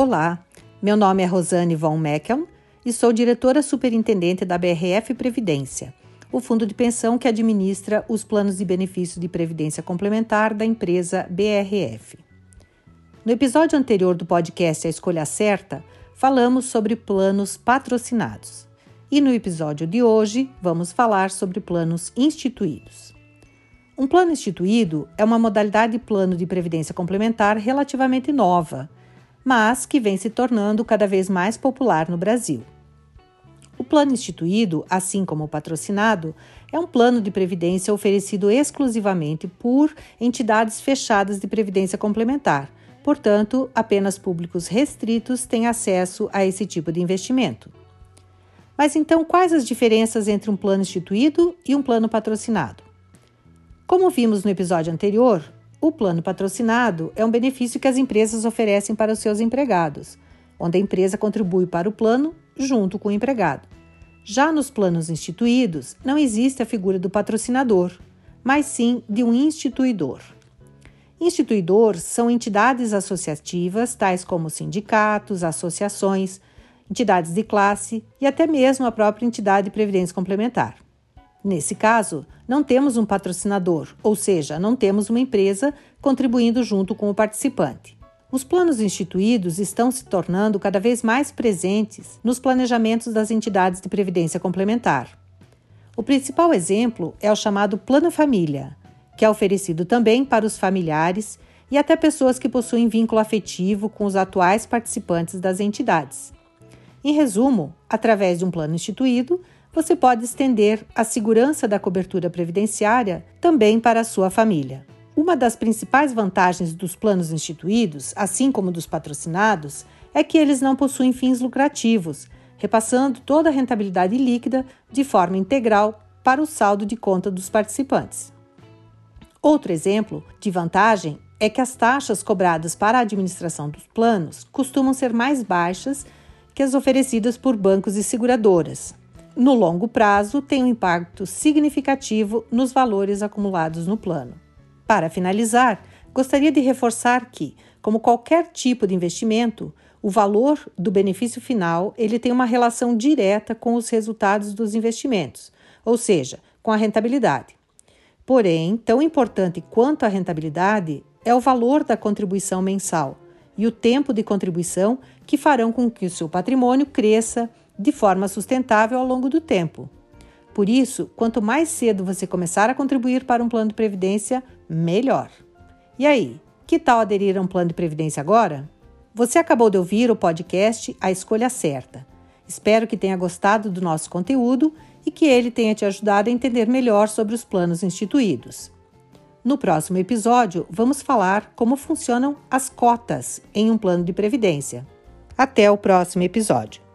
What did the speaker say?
Olá, meu nome é Rosane von Meckeln e sou diretora superintendente da BRF Previdência, o fundo de pensão que administra os planos de benefício de previdência complementar da empresa BRF. No episódio anterior do podcast A Escolha Certa, falamos sobre planos patrocinados. E no episódio de hoje, vamos falar sobre planos instituídos. Um plano instituído é uma modalidade de plano de previdência complementar relativamente nova mas que vem se tornando cada vez mais popular no Brasil. O plano instituído, assim como o patrocinado, é um plano de previdência oferecido exclusivamente por entidades fechadas de previdência complementar. Portanto, apenas públicos restritos têm acesso a esse tipo de investimento. Mas então, quais as diferenças entre um plano instituído e um plano patrocinado? Como vimos no episódio anterior, o plano patrocinado é um benefício que as empresas oferecem para os seus empregados, onde a empresa contribui para o plano junto com o empregado. Já nos planos instituídos, não existe a figura do patrocinador, mas sim de um instituidor. Instituidores são entidades associativas, tais como sindicatos, associações, entidades de classe e até mesmo a própria entidade de previdência complementar. Nesse caso, não temos um patrocinador, ou seja, não temos uma empresa contribuindo junto com o participante. Os planos instituídos estão se tornando cada vez mais presentes nos planejamentos das entidades de previdência complementar. O principal exemplo é o chamado Plano Família, que é oferecido também para os familiares e até pessoas que possuem vínculo afetivo com os atuais participantes das entidades. Em resumo, através de um plano instituído, você pode estender a segurança da cobertura previdenciária também para a sua família. Uma das principais vantagens dos planos instituídos, assim como dos patrocinados, é que eles não possuem fins lucrativos, repassando toda a rentabilidade líquida de forma integral para o saldo de conta dos participantes. Outro exemplo de vantagem é que as taxas cobradas para a administração dos planos costumam ser mais baixas que as oferecidas por bancos e seguradoras, no longo prazo, tem um impacto significativo nos valores acumulados no plano. Para finalizar, gostaria de reforçar que, como qualquer tipo de investimento, o valor do benefício final ele tem uma relação direta com os resultados dos investimentos, ou seja, com a rentabilidade. Porém, tão importante quanto a rentabilidade é o valor da contribuição mensal e o tempo de contribuição que farão com que o seu patrimônio cresça de forma sustentável ao longo do tempo. Por isso, quanto mais cedo você começar a contribuir para um plano de previdência, melhor. E aí, que tal aderir a um plano de previdência agora? Você acabou de ouvir o podcast A Escolha Certa. Espero que tenha gostado do nosso conteúdo e que ele tenha te ajudado a entender melhor sobre os planos instituídos. No próximo episódio, vamos falar como funcionam as cotas em um plano de previdência. Até o próximo episódio.